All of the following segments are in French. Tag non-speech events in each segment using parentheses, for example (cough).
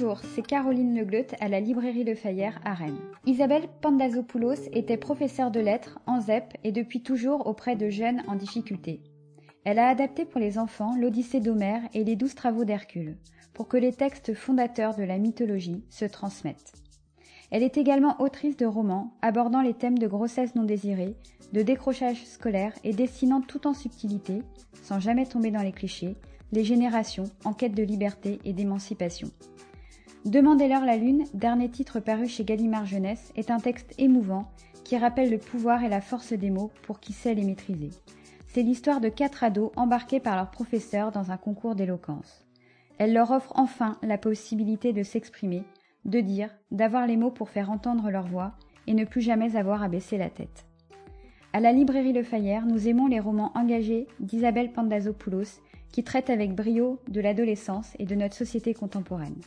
Bonjour, c'est Caroline Legleut à la librairie Le Fayère à Rennes. Isabelle Pandazopoulos était professeure de lettres en ZEP et depuis toujours auprès de jeunes en difficulté. Elle a adapté pour les enfants l'Odyssée d'Homère et les douze travaux d'Hercule, pour que les textes fondateurs de la mythologie se transmettent. Elle est également autrice de romans abordant les thèmes de grossesse non désirée, de décrochage scolaire et dessinant tout en subtilité, sans jamais tomber dans les clichés, les générations en quête de liberté et d'émancipation. Demandez-leur la lune, dernier titre paru chez Gallimard Jeunesse, est un texte émouvant qui rappelle le pouvoir et la force des mots pour qui sait les maîtriser. C'est l'histoire de quatre ados embarqués par leur professeur dans un concours d'éloquence. Elle leur offre enfin la possibilité de s'exprimer, de dire, d'avoir les mots pour faire entendre leur voix et ne plus jamais avoir à baisser la tête. À la librairie Le Fayère, nous aimons les romans engagés d'Isabelle Pandazopoulos qui traitent avec brio de l'adolescence et de notre société contemporaine.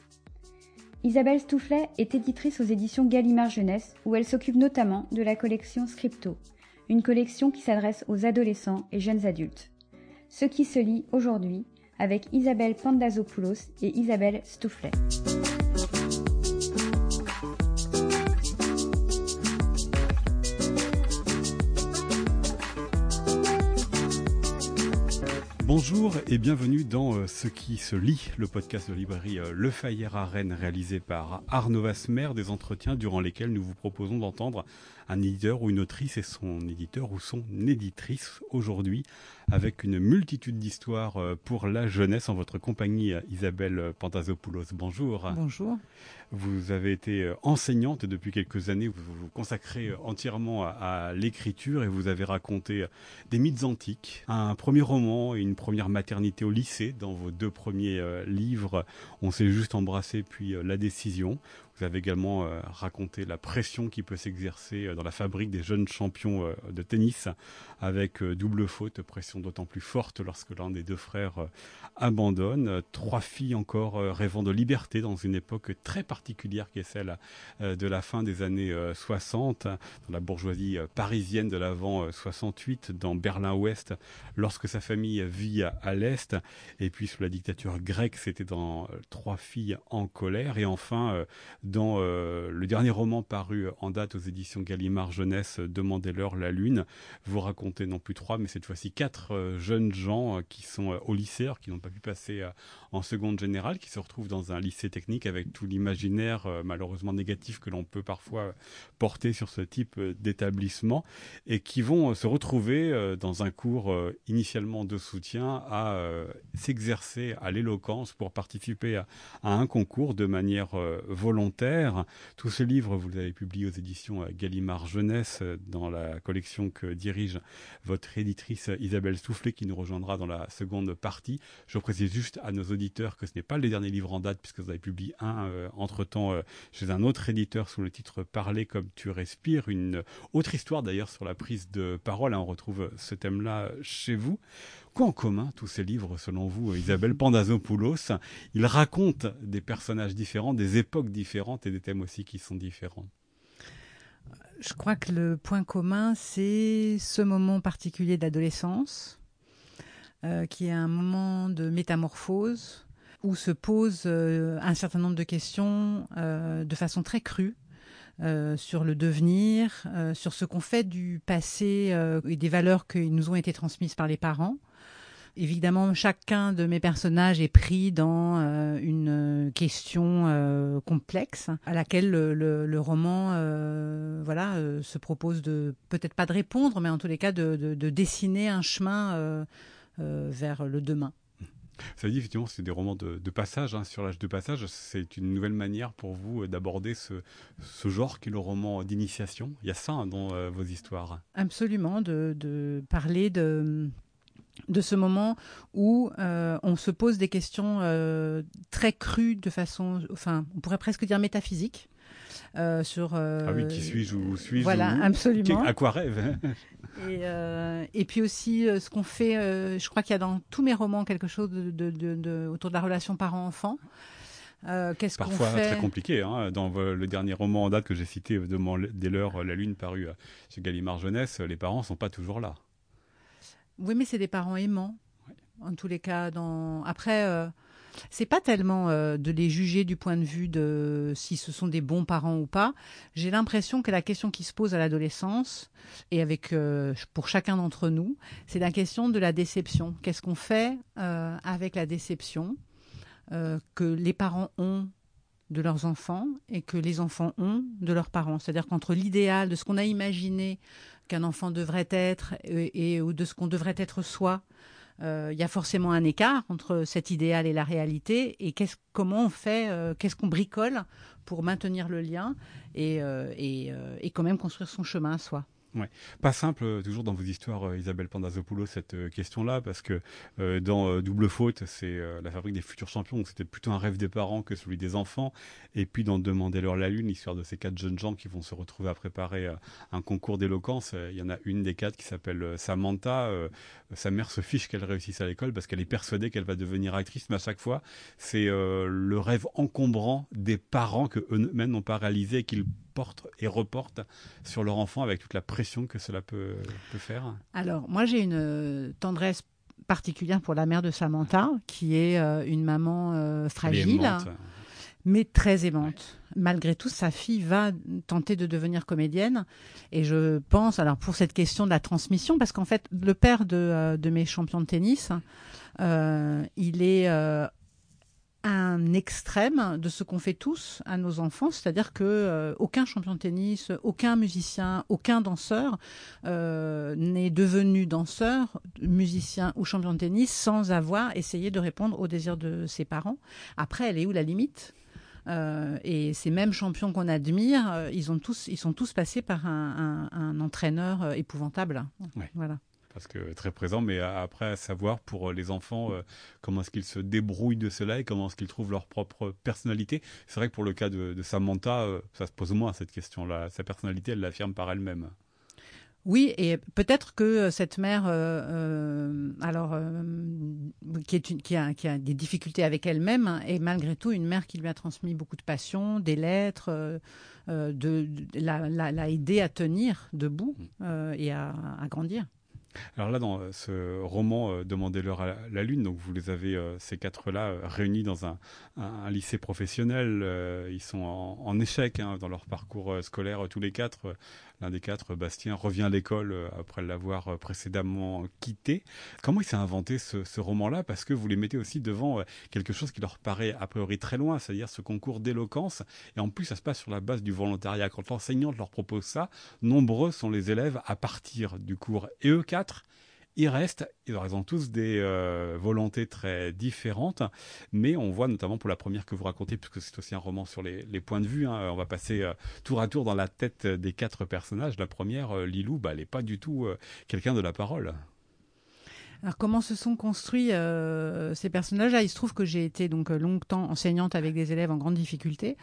Isabelle Stoufflet est éditrice aux éditions Gallimard Jeunesse où elle s'occupe notamment de la collection Scripto, une collection qui s'adresse aux adolescents et jeunes adultes. Ce qui se lit aujourd'hui avec Isabelle Pandazopoulos et Isabelle Stoufflet. Bonjour et bienvenue dans euh, Ce qui se lit, le podcast de librairie euh, Le Fayère à Rennes réalisé par Arnaud Vasmer, des entretiens durant lesquels nous vous proposons d'entendre un éditeur ou une autrice et son éditeur ou son éditrice aujourd'hui avec une multitude d'histoires euh, pour la jeunesse en votre compagnie Isabelle Pantazopoulos. Bonjour. Bonjour. Vous avez été euh, enseignante depuis quelques années, vous vous consacrez euh, entièrement à, l'écriture et vous avez raconté des mythes antiques, un premier roman et une première maternité au lycée dans vos deux premiers livres. On s'est juste embrassé puis la décision. Vous avez également euh, raconté la pression qui peut s'exercer euh, dans la fabrique des jeunes champions euh, de tennis avec double faute, pression d'autant plus forte lorsque l'un des deux frères abandonne. Trois filles encore rêvant de liberté dans une époque très particulière qui est celle de la fin des années 60, dans la bourgeoisie parisienne de l'avant 68, dans Berlin-Ouest, lorsque sa famille vit à, l'Est, et puis sous la dictature grecque, c'était dans Trois filles en colère, et enfin dans euh, le dernier roman paru en date aux éditions Gallimard Jeunesse, Demandez-leur la lune, vous racontez non plus trois, mais cette fois-ci quatre euh, jeunes gens euh, qui sont au lycée, qui n'ont pas pu passer en seconde générale, qui se retrouvent dans un lycée technique avec tout l'imaginaire malheureusement négatif que l'on peut parfois porter sur ce type d'établissement, et qui vont se retrouver dans un cours initialement de soutien à s'exercer à l'éloquence pour participer à, un concours de manière volontaire tous ces livres, vous les avez publiés aux éditions Gallimard Jeunesse euh, dans la collection que dirige votre éditrice Isabelle Soufflet qui nous rejoindra dans la seconde partie. Je précise juste à nos auditeurs que ce n'est pas le dernier livre en date puisque vous avez publié un euh, entre-temps euh, chez un autre éditeur sous le titre Parler comme tu respires, une autre histoire d'ailleurs sur la prise de parole. Hein, on retrouve ce thème-là chez vous. Quoi en commun tous ces livres, selon vous, Isabelle Pandazopoulos? Ils racontent des personnages différents, des époques différentes et des thèmes aussi qui sont différents. Je crois que le point commun, c'est ce moment particulier d'adolescence, euh, qui est un moment de métamorphose, où se posent euh, un certain nombre de questions euh, de façon très crue. sur le devenir, sur ce qu'on fait du passé et des valeurs qui nous ont été transmises par les parents, Évidemment, chacun de mes personnages est pris dans euh, une question euh, complexe à laquelle le, roman euh, voilà, se propose de peut-être pas de répondre, mais en tous les cas de, dessiner un chemin vers le demain. Ça dit effectivement, c'est des romans de, passage, hein, sur l'âge de passage. C'est une nouvelle manière pour vous d'aborder ce, genre qui est le roman d'initiation. Il y a ça hein, dans vos histoires. Absolument, de parler de de ce moment où euh, on se pose des questions euh, très crues de façon, enfin, on pourrait presque dire métaphysique. Euh, sur ah oui, qui suis-je ou suis-je Voilà, absolument. À quoi rêve? (laughs) Et, et, puis aussi ce qu'on fait, je crois qu'il y a dans tous mes romans quelque chose de, autour de la relation parent-enfant. qu'est-ce Parfois fait? très compliqué. Hein. Dans le dernier roman en date que j'ai cité, Dès l'heure, la lune, paru chez Gallimard Jeunesse, les parents sont pas toujours là. Oui, mais c'est des parents aimants. En tous les cas, dans... après, euh, c'est pas tellement euh, de les juger du point de vue de si ce sont des bons parents ou pas. J'ai l'impression que la question qui se pose à l'adolescence et avec euh, pour chacun d'entre nous, c'est la question de la déception. Qu'est-ce qu'on fait euh, avec la déception que les parents ont de leurs enfants et que les enfants ont de leurs parents? C'est-à-dire qu'entre l'idéal de ce qu'on a imaginé qu'un enfant devrait être et, ou de ce qu'on devrait être soi euh, il y a forcément un écart entre cet idéal et la réalité. Et qu'est-ce, comment on fait, euh, qu'est-ce qu'on bricole pour maintenir le lien et, euh, et quand même construire son chemin à soi? Ouais. Pas simple, euh, toujours dans vos histoires, euh, Isabelle Pandazopoulos, cette euh, question-là, parce que dans Double Faute, c'est la fabrique des futurs champions, c'était plutôt un rêve des parents que celui des enfants. Et puis dans Demander-leur la lune, l'histoire de ces quatre jeunes gens qui vont se retrouver à préparer un concours d'éloquence, il y en a une des quatre qui s'appelle Samantha. sa mère se fiche qu'elle réussisse à l'école parce qu'elle est persuadée qu'elle va devenir actrice, mais à chaque fois, c'est le rêve encombrant des parents que eux-mêmes n'ont pas réalisé et qu'ils portent et reportent sur leur enfant avec toute la pression que cela peut, peut faire Alors, moi, j'ai une euh, tendresse particulière pour la mère de Samantha, qui est euh, une maman euh, fragile, mais très aimante. Malgré tout, sa fille va tenter de devenir comédienne. Et je pense, alors pour cette question de la transmission, parce qu'en fait, le père de, de mes champions de tennis, il est un extrême de ce qu'on fait tous à nos enfants, c'est-à-dire que euh, aucun champion de tennis, aucun musicien, aucun danseur euh, n'est devenu danseur, musicien ou champion de tennis sans avoir essayé de répondre aux désirs de ses parents. Après, elle est où la limite? Euh, et ces mêmes champions qu'on admire, ils ont tous, ils sont tous passés par un, un entraîneur épouvantable. Voilà parce que très présent, mais après à savoir pour euh, les enfants euh, comment est-ce qu'ils se débrouillent de cela et comment est-ce qu'ils trouvent leur propre personnalité. C'est vrai que pour le cas de, Samantha, euh, ça se pose moins cette question-là. Sa personnalité, elle l'affirme par elle-même. Oui, et peut-être que cette mère, alors qui, est qui, a, qui, a, des difficultés avec elle-même, est malgré tout une mère qui lui a transmis beaucoup de passion, des lettres, de, l'a, aidé à tenir debout mmh. et à, à grandir. Alors là, dans euh, ce roman euh, Demandez-leur à la lune, donc vous les avez euh, ces quatre-là réunis dans un, lycée professionnel. ils sont en, échec hein, dans leur parcours scolaire tous les quatre. L'un des quatre, Bastien, revient à l'école euh, après l'avoir euh, précédemment quitté. Comment il s'est inventé ce, roman-là? Parce que vous les mettez aussi devant euh, quelque chose qui leur paraît a priori très loin, c'est-à-dire ce concours d'éloquence. Et en plus, ça se passe sur la base du volontariat. Quand l'enseignante leur propose ça, nombreux sont les élèves à partir du cours. Et eux quatre, ils restent, ils ont tous des euh, volontés très différentes, mais on voit notamment pour la première que vous racontez, puisque c'est aussi un roman sur les, points de vue, hein, on va passer euh, tour à tour dans la tête des quatre personnages. La première, euh, Lilou, bah, elle n'est pas du tout quelqu'un de la parole. Alors comment se sont construits ces personnages-là Il se trouve que j'ai été donc longtemps enseignante avec des élèves en grande difficulté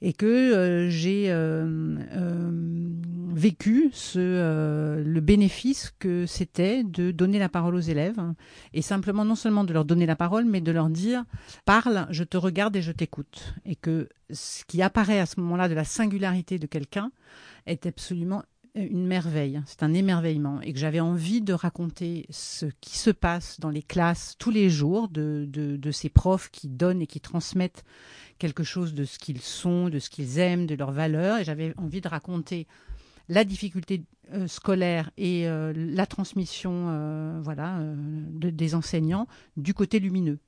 et que euh, j'ai euh, euh, vécu le bénéfice que c'était de donner la parole aux élèves et simplement non seulement de leur donner la parole mais de leur dire parle, je te regarde et je t'écoute. Et que ce qui apparaît à ce moment-là de la singularité de quelqu'un est absolument une merveille, c'est un émerveillement, et que j'avais envie de raconter ce qui se passe dans les classes tous les jours de, ces profs qui donnent et qui transmettent quelque chose de ce qu'ils sont, de ce qu'ils aiment, de leurs valeurs, et j'avais envie de raconter la difficulté euh, scolaire et euh, la transmission euh, voilà, des enseignants du côté lumineux.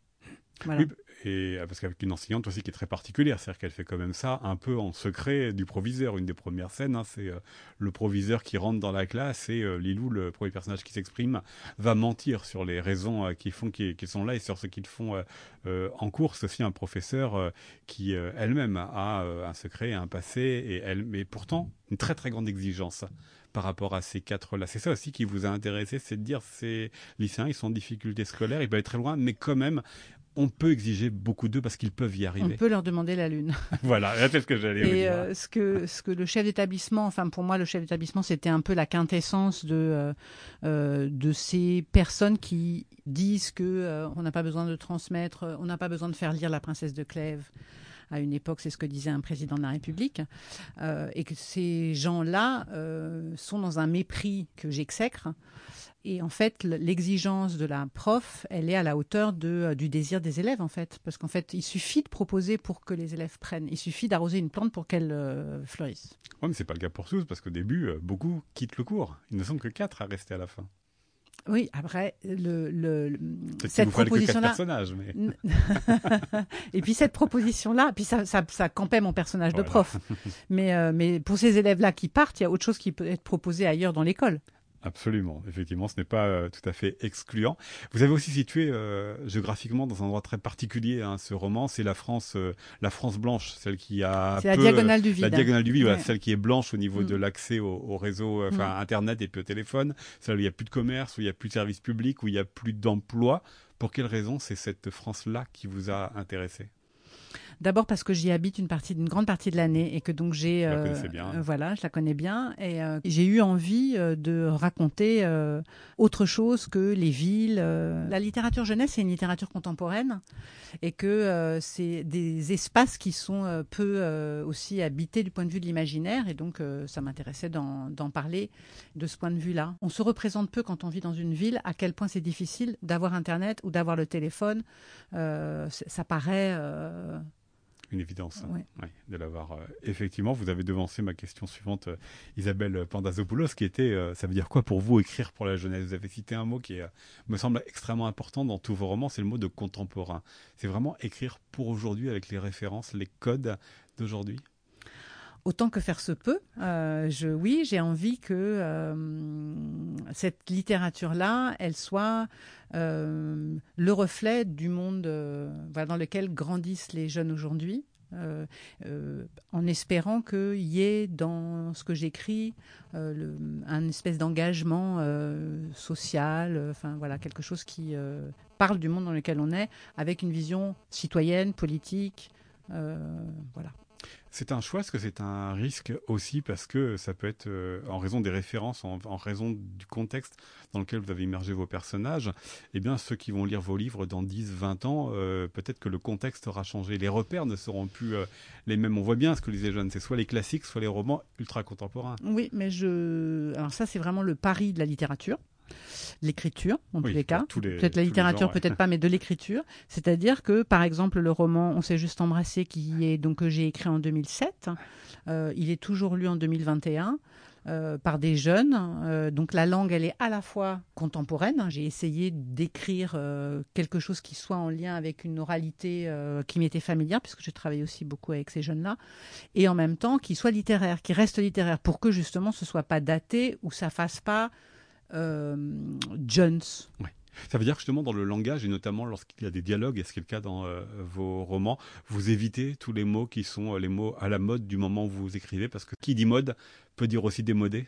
Voilà et euh, parce qu'avec une enseignante aussi qui est très particulière, c'est-à-dire qu'elle fait quand même ça un peu en secret du proviseur. Une des premières scènes, hein, c'est euh, le proviseur qui rentre dans la classe et euh, Lilou, le premier personnage qui s'exprime, va mentir sur les raisons qui font qu'ils sont là et sur ce qu'ils font en cours. C'est aussi un professeur qui elle-même a un secret, un passé et elle, mais pourtant une très très grande exigence par rapport à ces quatre-là. C'est ça aussi qui vous a intéressé, c'est de dire ces lycéens, ils sont en difficulté scolaire, ils peuvent être très loin, mais quand même, on peut exiger beaucoup d'eux parce qu'ils peuvent y arriver. On peut leur demander la lune. (laughs) voilà, c'est ce que j'allais dire. Et euh, ce que ce que le chef d'établissement, enfin pour moi le chef d'établissement, c'était un peu la quintessence de euh, euh, de ces personnes qui disent que on n'a pas besoin de transmettre, on n'a pas besoin de faire lire la princesse de Clèves. À une époque, c'est ce que disait un président de la République, et que ces gens-là sont dans un mépris que j'exècre Et en fait, l'exigence de la prof, elle est à la hauteur de, du désir des élèves, en fait. Parce qu'en fait, il suffit de proposer pour que les élèves prennent. Il suffit d'arroser une plante pour qu'elle fleurisse. Oui, mais c'est pas le cas pour tous, parce qu'au début, beaucoup quittent le cours. Il ne semble que quatre à rester à la fin. Oui, après, le, le, cette proposition-là. Mais... (laughs) et puis cette proposition-là, puis ça, ça, ça, campait mon personnage de prof. mais, euh, mais pour ces élèves-là qui partent, il y a autre chose qui peut être proposé ailleurs dans l'école. Absolument, effectivement, ce n'est pas euh, tout à fait excluant. Vous avez aussi situé euh, géographiquement dans un endroit très particulier hein, ce roman, c'est la France, euh, la France blanche, celle qui a c'est la diagonale du vide, la diagonale du vide, celle qui est blanche au niveau de mm. l'accès au, au, réseau, enfin mm. internet et puis au téléphone, celle où il n'y a plus de commerce, où il n'y a plus de services publics, où il n'y a plus d'emploi. Pour quelle raison c'est cette France-là qui vous a intéressé? D'abord parce que j'y habite une partie, une grande partie de l'année et que donc j'ai, euh, euh, voilà, je la connais bien et euh, j'ai eu envie de raconter autre chose que les villes. La littérature jeunesse, c'est une littérature contemporaine et que c'est des espaces qui sont peu aussi habités du point de vue de l'imaginaire et donc ça m'intéressait d'en parler de ce point de vue-là. On se représente peu quand on vit dans une ville à quel point c'est difficile d'avoir Internet ou d'avoir le téléphone. ça paraît une évidence hein. de l'avoir. Euh, effectivement, vous avez devancé ma question suivante, euh, Isabelle Pandazopoulos, qui était, euh, ça veut dire quoi pour vous écrire pour la jeunesse? Vous avez cité un mot qui me semble extrêmement important dans tous vos romans, c'est le mot de contemporain. C'est vraiment écrire pour aujourd'hui avec les références, les codes d'aujourd'hui? Autant que faire se peut. je, oui, j'ai envie que cette littérature-là, elle soit euh, le reflet du monde euh, dans lequel grandissent les jeunes aujourd'hui. Euh, en espérant qu'il y ait dans ce que j'écris un espèce d'engagement social, enfin voilà quelque chose qui parle du monde dans lequel on est, avec une vision citoyenne, politique, voilà. C'est un choix, est-ce que c'est un risque aussi parce que ça peut être euh, en raison des références, en, raison du contexte dans lequel vous avez immergé vos personnages, eh bien ceux qui vont lire vos livres dans 10, 20 ans, euh, peut-être que le contexte aura changé. Les repères ne seront plus euh, les mêmes. On voit bien ce que les jeunes, c'est soit les classiques, soit les romans ultra contemporains. Oui, mais je. Alors ça, c'est vraiment le pari de la littérature l'écriture, en tous les cas. Peut-être la littérature, peut-être pas, mais de l'écriture. C'est-à-dire que, par exemple, le roman On s'est juste embrassé, qui est donc que j'ai écrit en 2007, euh, il est toujours lu en 2021. Euh, par des jeunes. Euh, donc la langue, elle est à la fois contemporaine. J'ai essayé d'écrire quelque chose qui soit en lien avec une oralité qui m'était familière, puisque je travaille aussi beaucoup avec ces jeunes-là, et en même temps qui soit littéraire, qui reste littéraire, pour que justement ce soit pas daté ou ça fasse pas euh, Jones. Ça veut dire que justement dans le langage, et notamment lorsqu'il y a des dialogues, et ce qui est le cas dans euh, vos romans, vous évitez tous les mots qui sont euh, les mots à la mode du moment où vous écrivez, parce que qui dit mode peut dire aussi démodé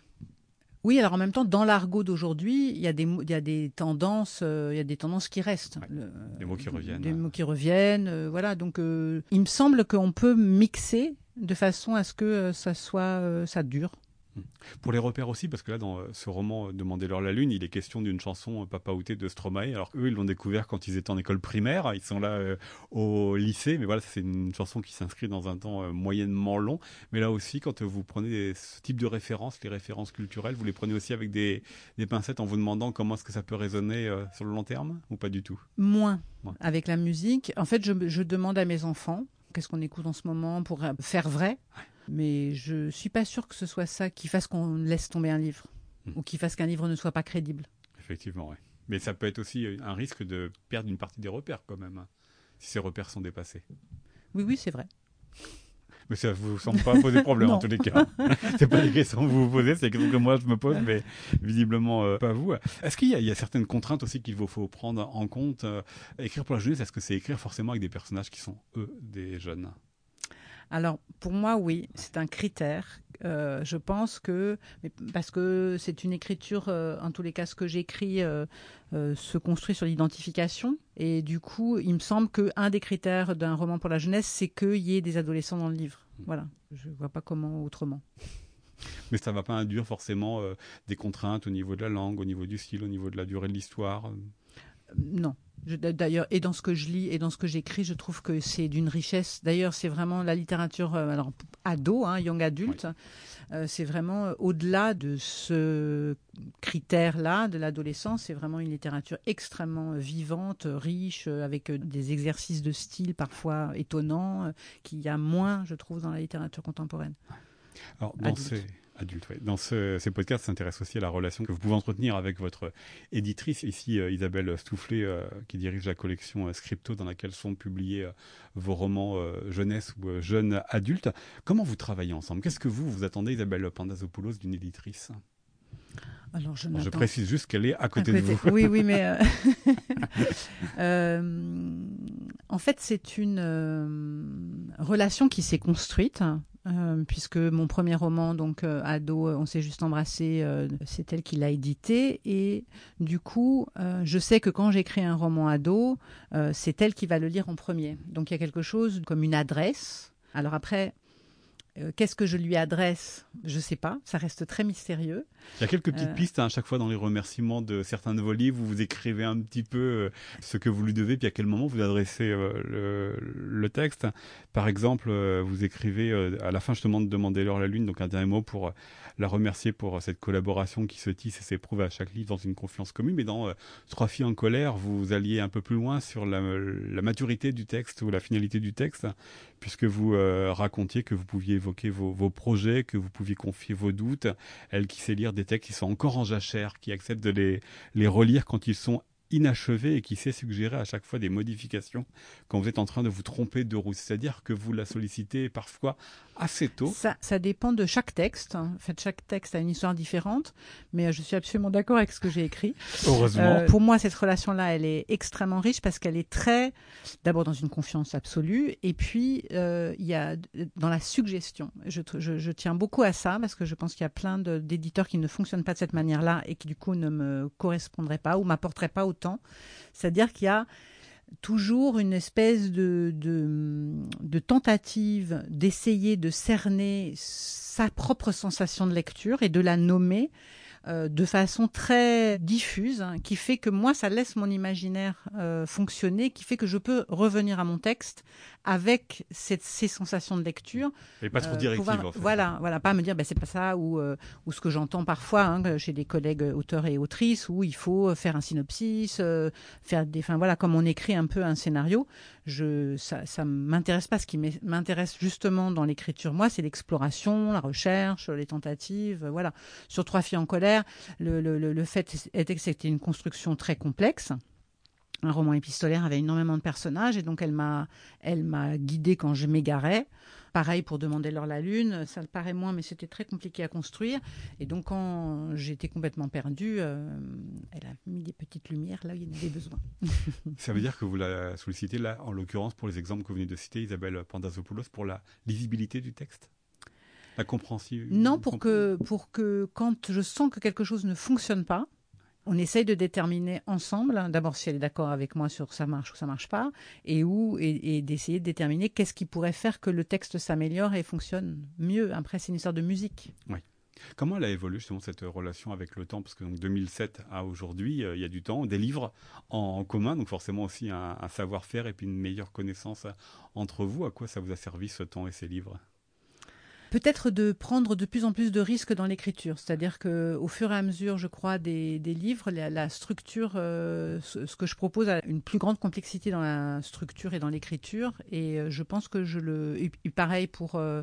oui, alors en même temps, dans l'argot d'aujourd'hui, il y a des il y a des tendances, il y a des tendances qui restent. des mots qui reviennent. Des mots qui reviennent, voilà. Donc, il me semble qu'on peut mixer de façon à ce que ça soit, ça dure. Pour les repères aussi, parce que là, dans euh, ce roman euh, Demandez-leur la lune, il est question d'une chanson euh, Papa Outé de Stromae. Alors eux, ils l'ont découvert quand ils étaient en école primaire. Ils sont là au lycée, mais voilà, c'est une chanson qui s'inscrit dans un temps moyennement long. Mais là aussi, quand vous prenez ce type de références, les références culturelles, vous les prenez aussi avec des, pincettes en vous demandant comment est-ce que ça peut résonner sur le long terme ou pas du tout? Moins. Avec la musique, en fait, je, je demande à mes enfants qu'est-ce qu'on écoute en ce moment pour faire vrai. Mais je suis pas sûre que ce soit ça qui fasse qu'on laisse tomber un livre hmm. ou qui fasse qu'un livre ne soit pas crédible. Effectivement, oui. Mais ça peut être aussi un risque de perdre une partie des repères quand même, hein, si ces repères sont dépassés. Oui, oui, c'est vrai. (laughs) Mais ça vous semble pas poser problème en tous les cas. (laughs) c'est pas des questions que vous vous posez, c'est des questions que moi je me pose, mais visiblement euh, pas vous. Est-ce qu'il y, a certaines contraintes aussi qu'il vous faut prendre en compte euh, Écrire pour la jeunesse, est-ce que c'est écrire forcément avec des personnages qui sont eux des jeunes? Alors, pour moi, oui, c'est un critère. Euh, je pense que, parce que c'est une écriture, euh, en tous les cas, ce que j'écris euh, se construit sur l'identification. Et du coup, il me semble qu'un des critères d'un roman pour la jeunesse, c'est qu'il y ait des adolescents dans le livre. Voilà, je ne vois pas comment autrement. Mais ça ne va pas induire forcément des contraintes au niveau de la langue, au niveau du style, au niveau de la durée de l'histoire non. D'ailleurs, et dans ce que je lis et dans ce que j'écris, je trouve que c'est d'une richesse. D'ailleurs, c'est vraiment la littérature euh, alors, ado, hein, young adulte. Euh, c'est vraiment euh, au-delà de ce critère-là de l'adolescence. C'est vraiment une littérature extrêmement vivante, riche, avec des exercices de style parfois étonnants, qu'il y a moins, je trouve, dans la littérature contemporaine. Alors, dans ces dans ce, ces podcasts, s'intéresse aussi à la relation que vous pouvez entretenir avec votre éditrice, ici euh, Isabelle Stoufflet, euh, qui dirige la collection euh, Scripto, dans laquelle sont publiés vos romans jeunesse ou jeunes adultes. Comment vous travaillez ensemble? Qu'est-ce que vous, vous attendez, Isabelle Pandazopoulos, d'une éditrice? Alors, je, je, précise juste qu'elle est à côté, de vous. Oui, oui, mais (laughs) (laughs) en fait, c'est une relation qui s'est construite euh, puisque mon premier roman, donc euh, ado, on s'est juste embrassé, euh, c'est elle qui l'a édité, et du coup, je sais que quand j'écris un roman ado, c'est elle qui va le lire en premier. Donc il y a quelque chose comme une adresse. Alors après, euh, qu'est-ce que je lui adresse? Je ne sais pas, ça reste très mystérieux. Il y a quelques petites euh, pistes hein, à chaque fois dans les remerciements de certains de vos livres, vous vous écrivez un petit peu euh, ce que vous lui devez, puis à quel moment vous adressez le, texte. Par exemple, vous écrivez à la fin justement de Demander l'heure à la lune, donc un dernier mot pour la remercier pour cette collaboration qui se tisse et s'éprouve à chaque livre dans une confiance commune. Mais dans Trois filles en colère, vous alliez un peu plus loin sur la, la maturité du texte ou la finalité du texte, puisque vous racontiez que vous pouviez évoquer vos, projets, que vous pouviez confier vos doutes. Elle qui sait lire des textes qui sont encore en jachère, qui accepte de les, les relire quand ils sont inachevés et qui sait suggérer à chaque fois des modifications quand vous êtes en train de vous tromper de route. C'est-à-dire que vous la sollicitez parfois assez tôt. Ça, ça dépend de chaque texte. En fait, chaque texte a une histoire différente, mais euh, je suis absolument d'accord avec ce que j'ai écrit. Heureusement. Euh, pour moi, cette relation-là, elle est extrêmement riche parce qu'elle est très, d'abord dans une confiance absolue, et puis euh, il y a dans la suggestion. Je, je, je, tiens beaucoup à ça parce que je pense qu'il y a plein d'éditeurs qui ne fonctionnent pas de cette manière-là et qui du coup ne me correspondraient pas ou m'apporteraient pas autant. C'est-à-dire qu'il y a toujours une espèce de, tentative d'essayer de cerner sa propre sensation de lecture et de la nommer euh, de façon très diffuse, hein, qui fait que moi, ça laisse mon imaginaire euh, fonctionner, qui fait que je peux revenir à mon texte avec cette, ces sensations de lecture. Et pas trop euh, directive, en fait. Voilà, voilà, pas me dire, ben, c'est pas ça, ou, ou ce que j'entends parfois hein, chez des collègues auteurs et autrices, où il faut faire un synopsis, faire des, enfin voilà, comme on écrit un peu un scénario. Je, ça, ça m'intéresse pas. Ce qui m'intéresse justement dans l'écriture, moi, c'est l'exploration, la recherche, les tentatives, voilà. Sur Trois filles en colère le, fait était que c'était une construction très complexe un roman épistolaire avait énormément de personnages et donc elle m'a elle m'a guidée quand je m'égarais. Pareil pour demander leur la lune, ça le paraît moins mais c'était très compliqué à construire et donc quand j'étais complètement perdue, euh, elle a mis des petites lumières là où il y en avait besoin. (laughs) ça veut dire que vous la sollicitez là en l'occurrence pour les exemples que vous venez de citer Isabelle Pandazopoulos pour la lisibilité du texte? La compréhension Non, pour que, pour que quand je sens que quelque chose ne fonctionne pas, on essaye de déterminer ensemble, hein, d'abord si elle est d'accord avec moi sur ça marche ou ça marche pas, et où et, d'essayer de déterminer qu'est-ce qui pourrait faire que le texte s'améliore et fonctionne mieux. Après, c'est une histoire de musique. Oui. Comment elle a évolué justement cette relation avec le temps? Parce que donc 2007 à aujourd'hui, euh, il y a du temps, des livres en, commun, donc forcément aussi un savoir-faire et puis une meilleure connaissance entre vous. À quoi ça vous a servi ce temps et ces livres? Peut-être de prendre de plus en plus de risques dans l'écriture. C'est-à-dire que au fur et à mesure, je crois, des, livres, la, structure, euh, ce, que je propose a une plus grande complexité dans la structure et dans l'écriture. Et euh, je pense que je le... pareil pour, euh,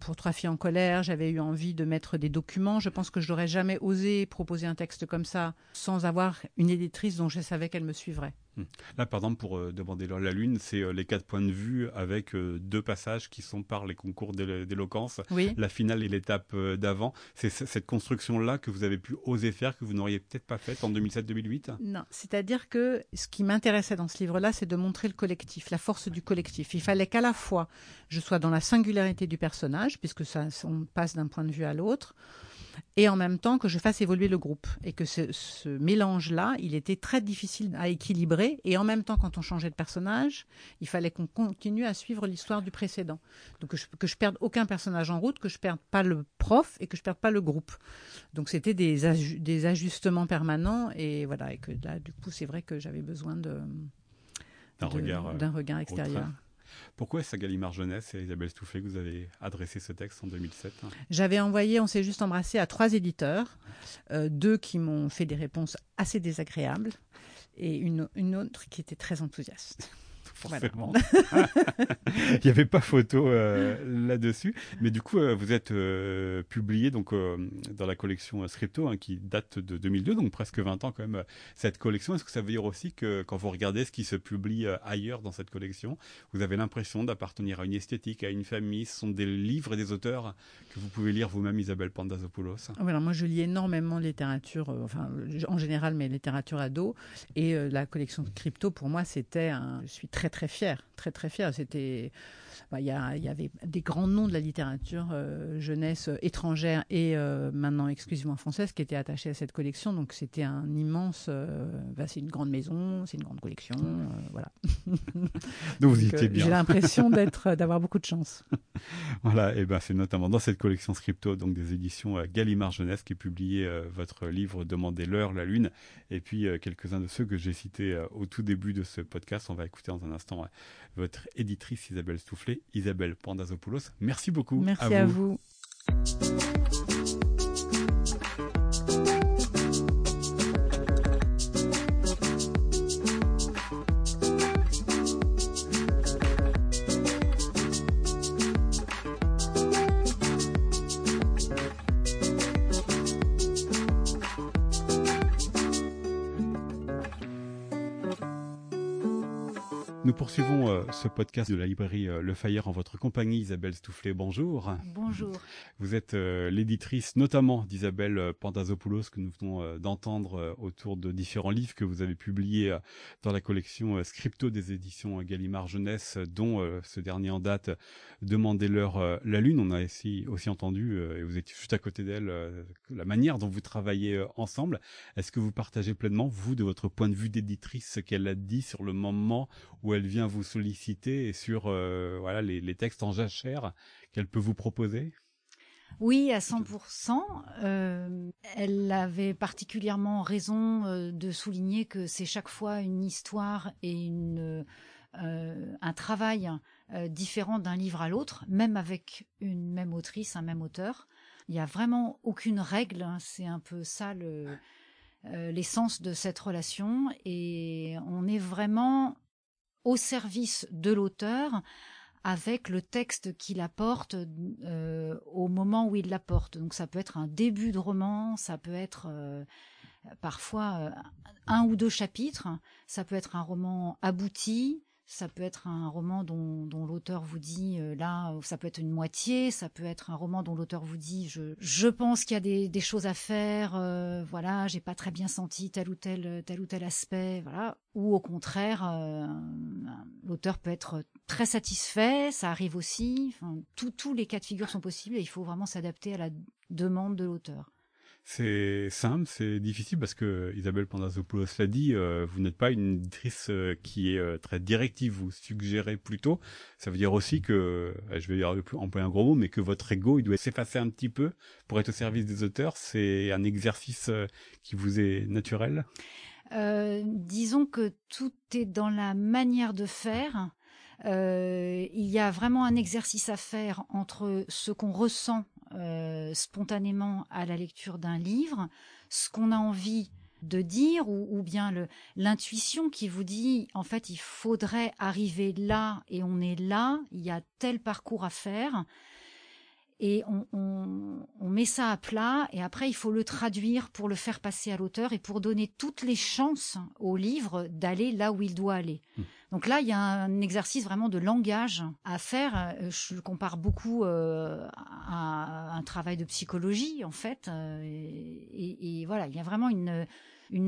pour Trois filles en colère, j'avais eu envie de mettre des documents. Je pense que je n'aurais jamais osé proposer un texte comme ça sans avoir une éditrice dont je savais qu'elle me suivrait. Hmm. Là, par exemple, pour euh, demander la lune, c'est euh, les quatre points de vue avec euh, deux passages qui sont par les concours d'éloquence, la finale et l'étape d'avant. C'est cette construction-là que vous avez pu oser faire, que vous n'auriez peut-être pas faite en 2007-2008 Non, c'est-à-dire que ce qui m'intéressait dans ce livre-là, c'est de montrer le collectif, la force du collectif. Il fallait qu'à la fois je sois dans la singularité du personnage, puisque ça, on passe d'un point de vue à l'autre, et en même temps que je fasse évoluer le groupe. Et que ce, mélange-là, il était très difficile à équilibrer. Et en même temps, quand on changeait de personnage, il fallait qu'on continue à suivre l'histoire du précédent. Donc que je, que je perde aucun personnage en route, que je perde pas le prof et que je perde pas le groupe. Donc c'était des, des ajustements permanents. Et voilà, et que là, du coup, c'est vrai que j'avais besoin de d'un regard, euh, regard extérieur. Pourquoi est-ce à Gallimard Jeunesse et Isabelle Stoufflet que vous avez adressé ce texte en 2007 J'avais envoyé, on s'est juste embrassé à trois éditeurs, euh, deux qui m'ont fait des réponses assez désagréables et une autre qui était très enthousiaste. (laughs) Il n'y avait pas photo euh, là-dessus. Mais du coup, euh, vous êtes euh, publié donc, dans la collection Scripto, hein, qui date de 2002, donc presque 20 ans quand même, cette collection. Est-ce que ça veut dire aussi que quand vous regardez ce qui se publie ailleurs dans cette collection, vous avez l'impression d'appartenir à une esthétique, à une famille? Ce sont des livres et des auteurs que vous pouvez lire vous-même, Isabelle Pandazopoulos voilà, Moi, je lis énormément de littérature, enfin, en général, mais littérature ado. Et la collection Scripto, pour moi, c'était un... Je suis très très fier, très très fier. C'était bah, il y, avait des grands noms de la littérature euh, jeunesse euh, étrangère et euh, maintenant exclusivement française qui étaient attachés à cette collection. Donc c'était un immense. Bah, c'est une grande maison, c'est une grande collection, voilà. (laughs) Donc vous étiez bien. J'ai l'impression (laughs) d'être, d'avoir beaucoup de chance. (laughs) voilà, et ben c'est notamment dans cette collection Scripto, donc des éditions Gallimard Jeunesse, qui est publié votre livre Demandez l'heure, la lune, et puis quelques-uns de ceux que j'ai cités au tout début de ce podcast. On va écouter dans un instant votre éditrice Isabelle Stoufflet Isabelle Pandazopoulos. Merci beaucoup. Merci à vous. Nous poursuivons euh, ce podcast de la librairie euh, Le Fayeur en votre compagnie. Isabelle Stoufflet, bonjour. Bonjour. Vous êtes euh, l'éditrice notamment d'Isabelle Pandazopoulos que nous venons d'entendre autour de différents livres que vous avez publiés dans la collection Scripto des éditions Gallimard Jeunesse, dont ce dernier en date, Demandez-leur la Lune. On a aussi, aussi entendu, et vous étiez juste à côté d'elle, la manière dont vous travaillez ensemble. Est-ce que vous partagez pleinement, vous, de votre point de vue d'éditrice, ce qu'elle a dit sur le moment où elle vient vous solliciter et sur euh, voilà les, textes en jachère qu'elle peut vous proposer? Oui, à 100%. Euh, elle avait particulièrement raison euh, de souligner que c'est chaque fois une histoire et une, un travail différent d'un livre à l'autre, même avec une même autrice, un même auteur. Il n'y a vraiment aucune règle. Hein. c'est un peu ça l'essence de cette relation. Et on est vraiment au service de l'auteur avec le texte qu'il apporte euh, au moment où il l'apporte. Donc ça peut être un début de roman, ça peut être euh, parfois euh, un ou deux chapitres, ça peut être un roman abouti, ça peut être un roman dont, l'auteur vous dit euh, là, ça peut être une moitié, ça peut être un roman dont l'auteur vous dit je, je pense qu'il y a des, choses à faire, euh, voilà, j'ai pas très bien senti tel ou tel tel ou tel aspect, voilà, ou au contraire, euh, l'auteur peut être très satisfait, ça arrive aussi, enfin, tous les cas de figure sont possibles et il faut vraiment s'adapter à la demande de l'auteur. C'est simple, c'est difficile parce que Isabelle Pandazopoulos l'a dit, euh, vous n'êtes pas une éditrice euh, qui est euh, très directive, vous suggérez plutôt. Ça veut dire aussi que, je vais dire employer un gros mot, mais que votre ego, il doit s'effacer un petit peu pour être au service des auteurs. C'est un exercice qui vous est naturel? Disons que tout est dans la manière de faire. il y a vraiment un exercice à faire entre ce qu'on ressent euh, spontanément à la lecture d'un livre, ce qu'on a envie de dire ou, bien l'intuition qui vous dit en fait il faudrait arriver là et on est là, il y a tel parcours à faire et on, met ça à plat et après il faut le traduire pour le faire passer à l'auteur et pour donner toutes les chances au livre d'aller là où il doit aller. Mmh. Donc là, il y a un exercice vraiment de langage à faire. Euh, je le compare beaucoup euh, à un travail de psychologie, en fait. Euh, et, voilà, il y a vraiment une,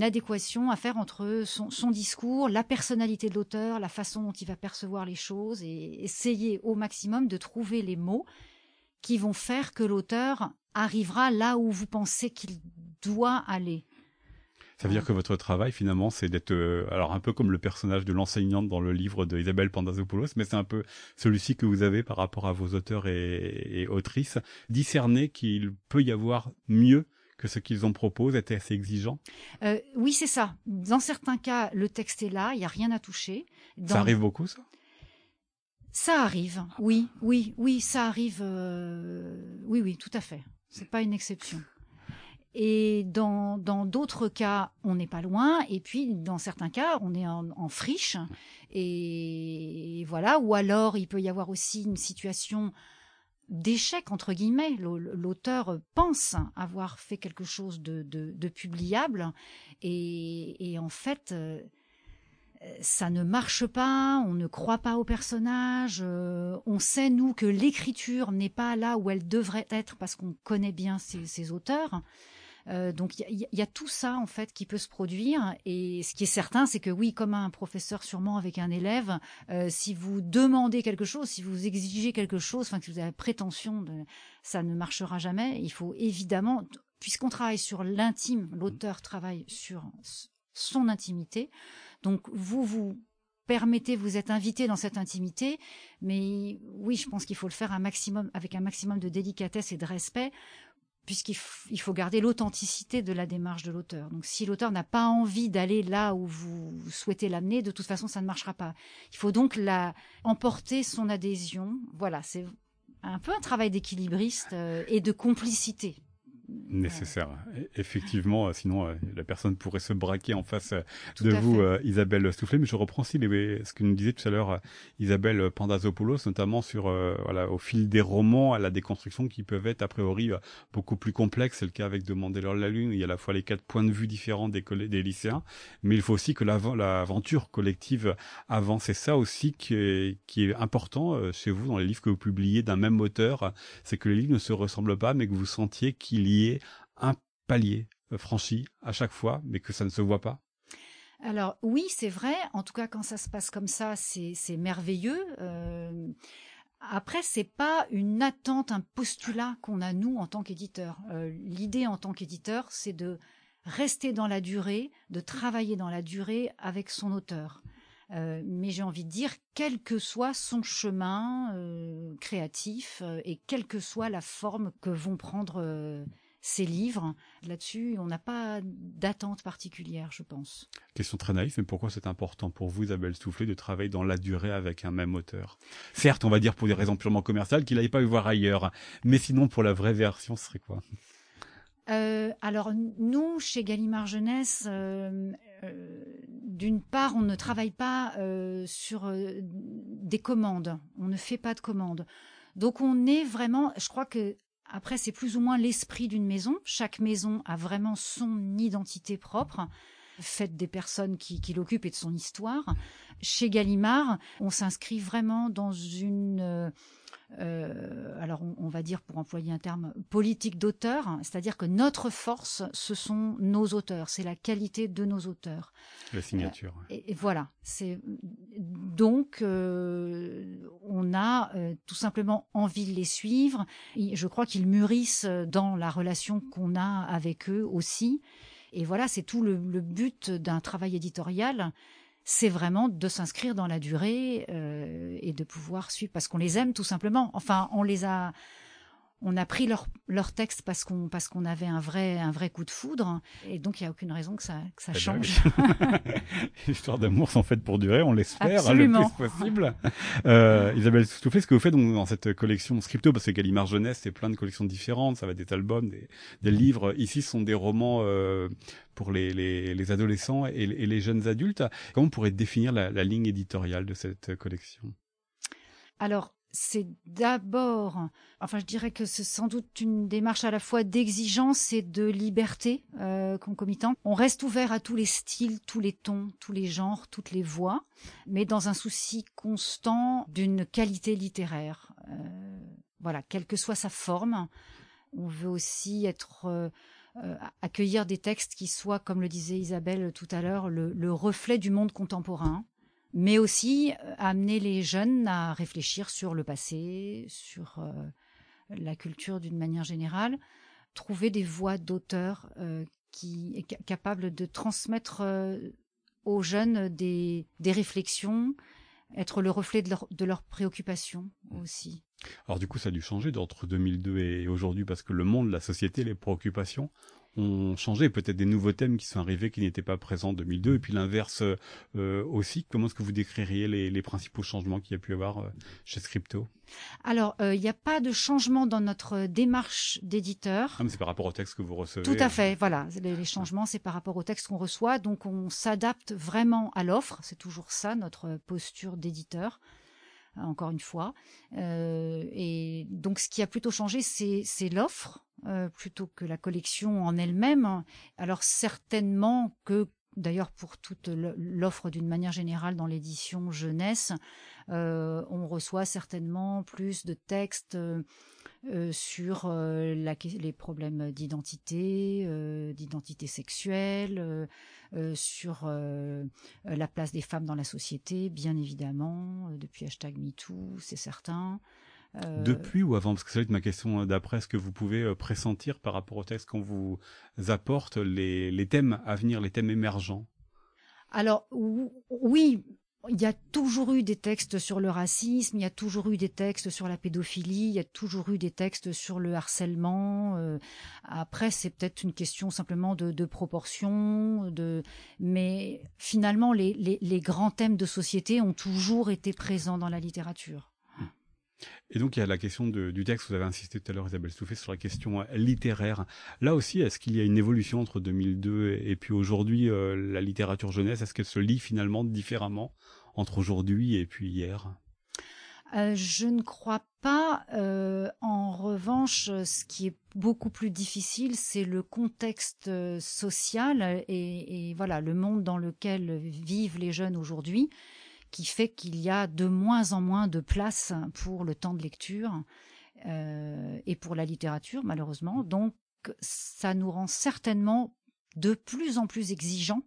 adéquation à faire entre son, son discours, la personnalité de l'auteur, la façon dont il va percevoir les choses, et essayer au maximum de trouver les mots qui vont faire que l'auteur arrivera là où vous pensez qu'il doit aller. Ça veut dire que votre travail, finalement, c'est d'être, euh, alors un peu comme le personnage de l'enseignante dans le livre de Isabelle Pandazopoulos, mais c'est un peu celui-ci que vous avez par rapport à vos auteurs et, autrices, discerner qu'il peut y avoir mieux que ce qu'ils ont proposé était assez exigeant? Euh, Oui, c'est ça. Dans certains cas, le texte est là, il n'y a rien à toucher. Ça arrive beaucoup, ça? Ça arrive, oui, oui, oui, ça arrive. Euh, oui, oui, tout à fait. C'est pas une exception. Et dans d'autres cas, on n'est pas loin. Et puis, dans certains cas, on est en, friche. Et voilà. Ou alors, il peut y avoir aussi une situation d'échec, entre guillemets. L'auteur pense avoir fait quelque chose de, de, publiable. Et, en fait, euh, ça ne marche pas, on ne croit pas au personnage, euh, on sait, nous, que l'écriture n'est pas là où elle devrait être parce qu'on connaît bien ces auteurs. Euh, donc il y, a tout ça en fait qui peut se produire. Et ce qui est certain, c'est que oui, comme un professeur sûrement avec un élève, euh, si vous demandez quelque chose, si vous exigez quelque chose, enfin que vous avez prétention, de, ça ne marchera jamais. Il faut évidemment, puisqu'on travaille sur l'intime, l'auteur travaille sur son intimité. Donc vous vous permettez, vous êtes invité dans cette intimité, mais oui, je pense qu'il faut le faire avec un maximum de délicatesse et de respect puisqu'il faut garder l'authenticité de la démarche de l'auteur. Donc si l'auteur n'a pas envie d'aller là où vous souhaitez l'amener, de toute façon, ça ne marchera pas. Il faut donc la, emporter son adhésion. Voilà, c'est un peu un travail d'équilibriste euh, et de complicité nécessaire. Effectivement, euh, sinon euh, la personne pourrait se braquer en face euh, de vous, Isabelle Stoufflet. Mais je reprends aussi ce que nous disait tout à l'heure Isabelle Pandazopoulos, notamment sur voilà au fil des romans à la déconstruction qui peuvent être a priori beaucoup plus complexes. C'est le cas avec Demander leur la lune. Il y a à la fois les quatre points de vue différents des, des lycéens, mais il faut aussi que l'aventure collective avance. C'est ça aussi qui est, qui est important chez vous dans les livres que vous publiez d'un même auteur, c'est que les livres ne se ressemblent pas, mais que vous sentiez qu'il y un palier euh, franchi à chaque fois, mais que ça ne se voit pas alors oui, c'est vrai. En tout cas, quand ça se passe comme ça, c'est merveilleux. Euh, après, c'est pas une attente, un postulat qu'on a nous en tant qu'éditeur. Euh, l'idée en tant qu'éditeur, c'est de rester dans la durée, de travailler dans la durée avec son auteur. Mais j'ai envie de dire, quel que soit son chemin créatif et quelle que soit la forme que vont prendre ces livres. Là-dessus, on n'a pas d'attente particulière, je pense. Question très naïve, mais pourquoi c'est important pour vous, Isabelle Soufflé, de travailler dans la durée avec un même auteur? Certes, on va dire pour des raisons purement commerciales qu'il n'avait pas eu voir ailleurs, mais sinon pour la vraie version, ce serait quoi? Euh, alors nous, chez Gallimard Jeunesse, euh, euh, d'une part, on ne travaille pas sur des commandes, on ne fait pas de commandes. Donc on est vraiment, je crois que après, c'est plus ou moins l'esprit d'une maison. Chaque maison a vraiment son identité propre, faite des personnes qui, l'occupent et de son histoire. Chez Gallimard, on s'inscrit vraiment dans une euh, euh, alors on, va dire pour employer un terme politique d'auteur, hein, c'est-à-dire que notre force, ce sont nos auteurs, c'est la qualité de nos auteurs. La signature. Euh, et, voilà, c'est donc euh, on a tout simplement envie de les suivre. je crois qu'ils mûrissent dans la relation qu'on a avec eux aussi. Et voilà, c'est tout le but d'un travail éditorial c'est vraiment de s'inscrire dans la durée euh, et de pouvoir suivre parce qu'on les aime tout simplement. Enfin, on les a, on a pris leur, leur texte parce qu'on parce qu'on avait un vrai un vrai coup de foudre et donc il y a aucune raison que ça que ça change. (laughs) Histoires d'amour sont faites pour durer, on l'espère hein, le plus possible. Euh, Isabelle Stoufflet, ce que vous faites donc, dans cette collection Scripto, parce que Gallimard Jeunesse, c'est plein de collections différentes, ça va des albums, des, des livres. Ici, ce sont des romans euh, pour les, les, les, adolescents et, et, les jeunes adultes. Comment on pourrait définir la, la ligne éditoriale de cette collection? Alors, c'est d'abord, enfin je dirais que c'est sans doute une démarche à la fois d'exigence et de liberté euh, concomitante. On reste ouvert à tous les styles, tous les tons, tous les genres, toutes les voix, mais dans un souci constant d'une qualité littéraire. Euh, voilà, quelle que soit sa forme, on veut aussi être euh, accueillir des textes qui soient, comme le disait Isabelle tout à l'heure, le reflet du monde contemporain mais aussi euh, amener les jeunes à réfléchir sur le passé, sur euh, la culture d'une manière générale. trouver des voix d'auteurs qui est capable de transmettre aux jeunes des, des réflexions, être le reflet de, leur, de leurs préoccupations aussi. Alors du coup, ça a dû changer d'entre 2002 et aujourd'hui parce que le monde, la société, les préoccupations ont changé. Peut-être des nouveaux thèmes qui sont arrivés qui n'étaient pas présents en 2002 et puis l'inverse euh, aussi. Comment est-ce que vous décririez les, les principaux changements qu'il y a pu y avoir euh, chez Scripto? Alors, il euh, n'y a pas de changement dans notre démarche d'éditeur. Ah, c'est par rapport au texte que vous recevez. Tout à fait, voilà. Les, les changements, c'est par rapport au texte qu'on reçoit. Donc, on s'adapte vraiment à l'offre. C'est toujours ça, notre posture d'éditeur encore une fois. Euh, et donc, ce qui a plutôt changé, c'est l'offre euh, plutôt que la collection en elle-même. Alors, certainement que d'ailleurs pour toute l'offre d'une manière générale dans l'édition jeunesse, euh, on reçoit certainement plus de textes euh, sur euh, les problèmes d'identité, d'identité sexuelle, sur la place des femmes dans la société, bien évidemment, depuis hashtag MeToo, c'est certain. Depuis ou avant? Parce que ça va être ma question d'après. Est-ce que vous pouvez pressentir par rapport au texte qu'on vous apporte les, les thèmes à venir, les thèmes émergents? Alors oui, il y a toujours eu des textes sur le racisme, il y a toujours eu des textes sur la pédophilie, il y a toujours eu des textes sur le harcèlement. Euh, après, c'est peut-être une question simplement de, de, proportion, de... mais finalement, les, les, les, grands thèmes de société ont toujours été présents dans la littérature. Et donc il y a la question du texte, vous avez insisté tout à l'heure Isabelle Stouffet sur la question euh, littéraire. Là aussi, est-ce qu'il y a une évolution entre 2002 et puis aujourd'hui, euh, la littérature jeunesse, est-ce qu'elle se lit finalement différemment entre aujourd'hui et puis hier? Euh, je ne crois pas. En revanche, ce qui est beaucoup plus difficile, c'est le contexte social et, et, voilà le monde dans lequel vivent les jeunes aujourd'hui, qui fait qu'il y a de moins en moins de place pour le temps de lecture euh, et pour la littérature, malheureusement. Donc, ça nous rend certainement de plus en plus exigeants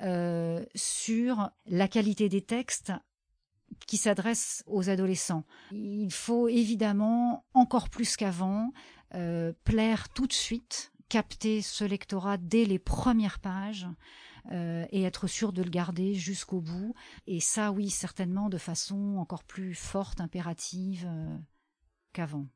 euh, sur la qualité des textes qui s'adressent aux adolescents. Il faut évidemment, encore plus qu'avant, euh, plaire tout de suite, capter ce lectorat dès les premières pages euh, et être sûr de le garder jusqu'au bout. Et ça, oui, certainement de façon encore plus forte, impérative euh, qu'avant.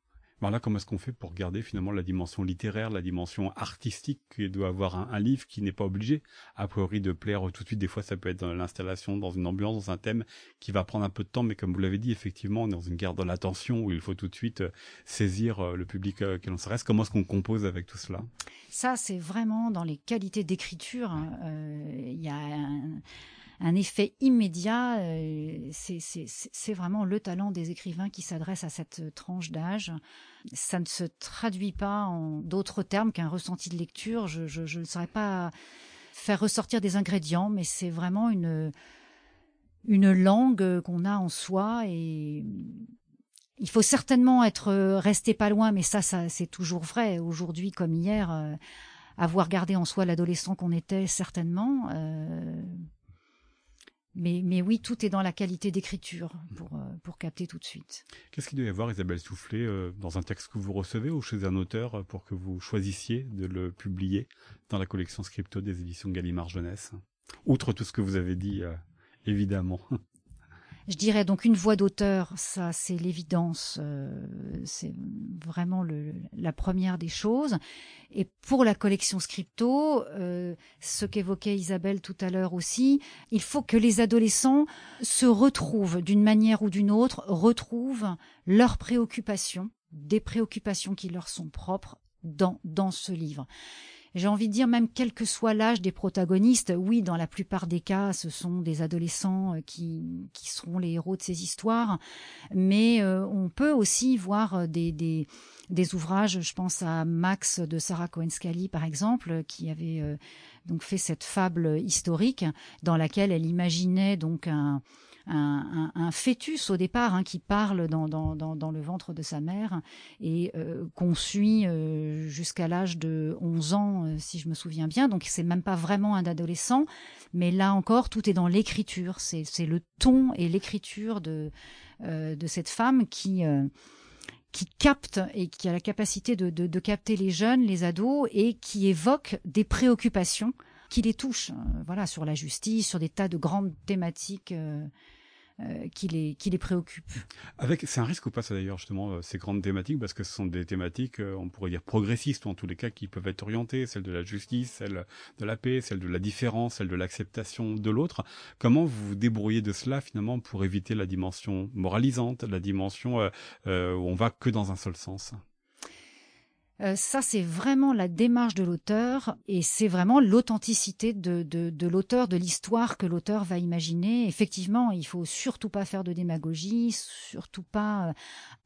Alors là, comment est-ce qu'on fait pour garder finalement la dimension littéraire, la dimension artistique que doit avoir un, livre qui n'est pas obligé, a priori, de plaire tout de suite. Des fois, ça peut être dans l'installation, dans une ambiance, dans un thème qui va prendre un peu de temps, mais comme vous l'avez dit, effectivement, on est dans une guerre de l'attention où il faut tout de suite euh, saisir euh, le public euh, que l'on s'adresse. Comment est-ce qu'on compose avec tout cela? Ça, c'est vraiment dans les qualités d'écriture. Hein. Il y a un un effet immédiat. Euh, c'est vraiment le talent des écrivains qui s'adressent à cette tranche d'âge. Ça ne se traduit pas en d'autres termes qu'un ressenti de lecture. Je ne saurais pas faire ressortir des ingrédients, mais c'est vraiment une, une langue qu'on a en soi et il faut certainement être resté pas loin, mais ça, ça c'est toujours vrai aujourd'hui comme hier. Euh, avoir gardé en soi l'adolescent qu'on était certainement. Euh, mais, mais oui, tout est dans la qualité d'écriture pour, euh, pour capter tout de suite. Qu'est-ce qu'il doit y avoir, Isabelle Soufflé, euh, dans un texte que vous recevez ou chez un auteur euh, pour que vous choisissiez de le publier dans la collection Scripto des éditions Gallimard Jeunesse? Outre tout ce que vous avez dit, évidemment. (laughs) Je dirais donc une voix d'auteur, ça c'est l'évidence, euh, c'est vraiment la première des choses. Et pour la collection Scripto, euh, ce qu'évoquait Isabelle tout à l'heure aussi, il faut que les adolescents se retrouvent d'une manière ou d'une autre, retrouvent leurs préoccupations, des préoccupations qui leur sont propres dans, dans ce livre j'ai envie de dire même quel que soit l'âge des protagonistes, oui, dans la plupart des cas, ce sont des adolescents euh, qui, qui seront les héros de ces histoires, mais euh, on peut aussi voir euh, des, des, ouvrages, je pense à Max de Sarah Cohen-Scali par exemple, qui avait donc fait cette fable historique dans laquelle elle imaginait donc un un, fœtus au départ hein, qui parle dans, le ventre de sa mère et euh, qu'on suit euh, jusqu'à l'âge de 11 ans, euh, si je me souviens bien. Donc c'est même pas vraiment un adolescent, mais là encore, tout est dans l'écriture. C'est le ton et l'écriture de, cette femme qui qui capte et qui a la capacité de capter les jeunes, les ados et qui évoque des préoccupations qui les touchent, voilà, sur la justice, sur des tas de grandes thématiques. Euh, qui, les, qui préoccupe. Avec, c'est un risque ou pas ça d'ailleurs justement euh, ces grandes thématiques? Parce que ce sont des thématiques, euh, on pourrait dire progressistes ou en tous les cas qui peuvent être orientées, celle de la justice, celle de la paix, celle de la différence, celle de l'acceptation de l'autre. Comment vous vous débrouillez de cela finalement pour éviter la dimension moralisante, la dimension où on va que dans un seul sens? Euh, ça, c'est vraiment la démarche de l'auteur et c'est vraiment l'authenticité de, de, l'auteur, de l'histoire que l'auteur va imaginer. Effectivement, il faut surtout pas faire de démagogie, surtout pas euh,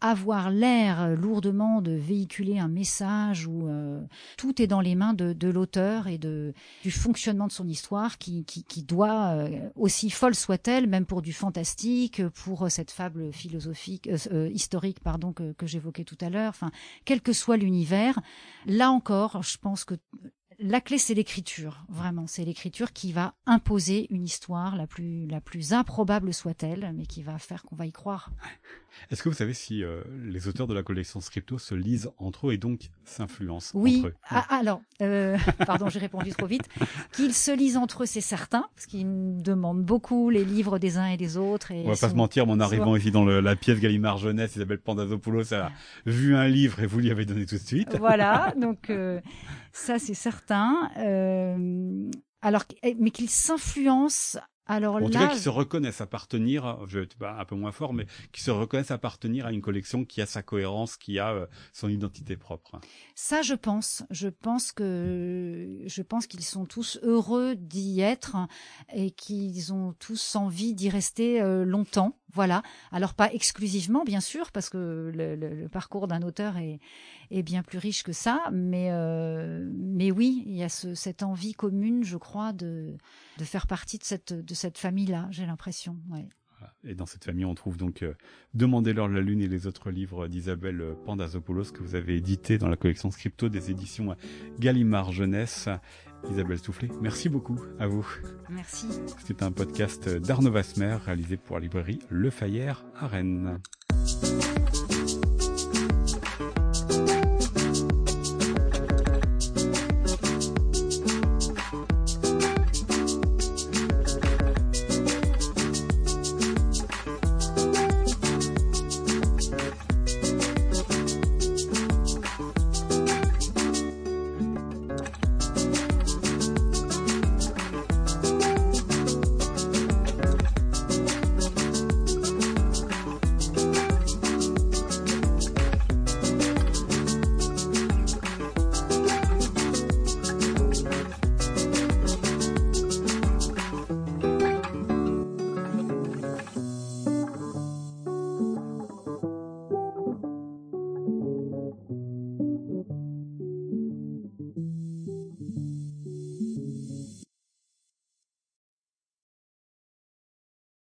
avoir l'air lourdement de véhiculer un message où euh, tout est dans les mains de, de l'auteur et de, du fonctionnement de son histoire qui, qui, qui doit, aussi folle soit-elle, même pour du fantastique, pour cette fable philosophique, historique, pardon, que, que j'évoquais tout à l'heure, enfin, quel que soit l'univers, Là encore, je pense que la clé, c'est l'écriture. Vraiment, c'est l'écriture qui va imposer une histoire, la plus, la plus improbable soit-elle, mais qui va faire qu'on va y croire. Est-ce que vous savez si euh, les auteurs de la collection Scripto se lisent entre eux et donc s'influencent oui. entre eux? Ah, alors, euh, (laughs) pardon, j'ai répondu trop vite. Qu'ils se lisent entre eux, c'est certain, parce qu'ils demandent beaucoup les livres des uns et des autres. Et On va pas se mentir, en arrivant ici dans le, la pièce Gallimard Jeunesse, Isabelle Pandazopoulos a vu un livre et vous lui avez donné tout de suite. Voilà, (laughs) donc euh, ça c'est certain. Euh, alors, mais qu'ils s'influencent alors en là, tout cas, qui se reconnaissent appartenir, je vais un peu moins fort, mais qui se reconnaissent appartenir à une collection qui a sa cohérence, qui a euh, son identité propre. Ça, je pense. Je pense que je pense qu'ils sont tous heureux d'y être et qu'ils ont tous envie d'y rester euh, longtemps. Voilà. Alors pas exclusivement, bien sûr, parce que le, le, le parcours d'un auteur est, est, bien plus riche que ça, mais euh, mais oui, il y a ce, cette envie commune, je crois, de de faire partie de cette de cette famille-là. J'ai l'impression. Ouais. Et dans cette famille, on trouve donc euh, Demandez-leur la lune et les autres livres d'Isabelle Pandazopoulos que vous avez édité dans la collection Scripto des éditions Gallimard Jeunesse. Isabelle Soufflé, merci beaucoup à vous. Merci. C'était un podcast d'Arnaud Vasmer réalisé pour la librairie Le Fayère à Rennes.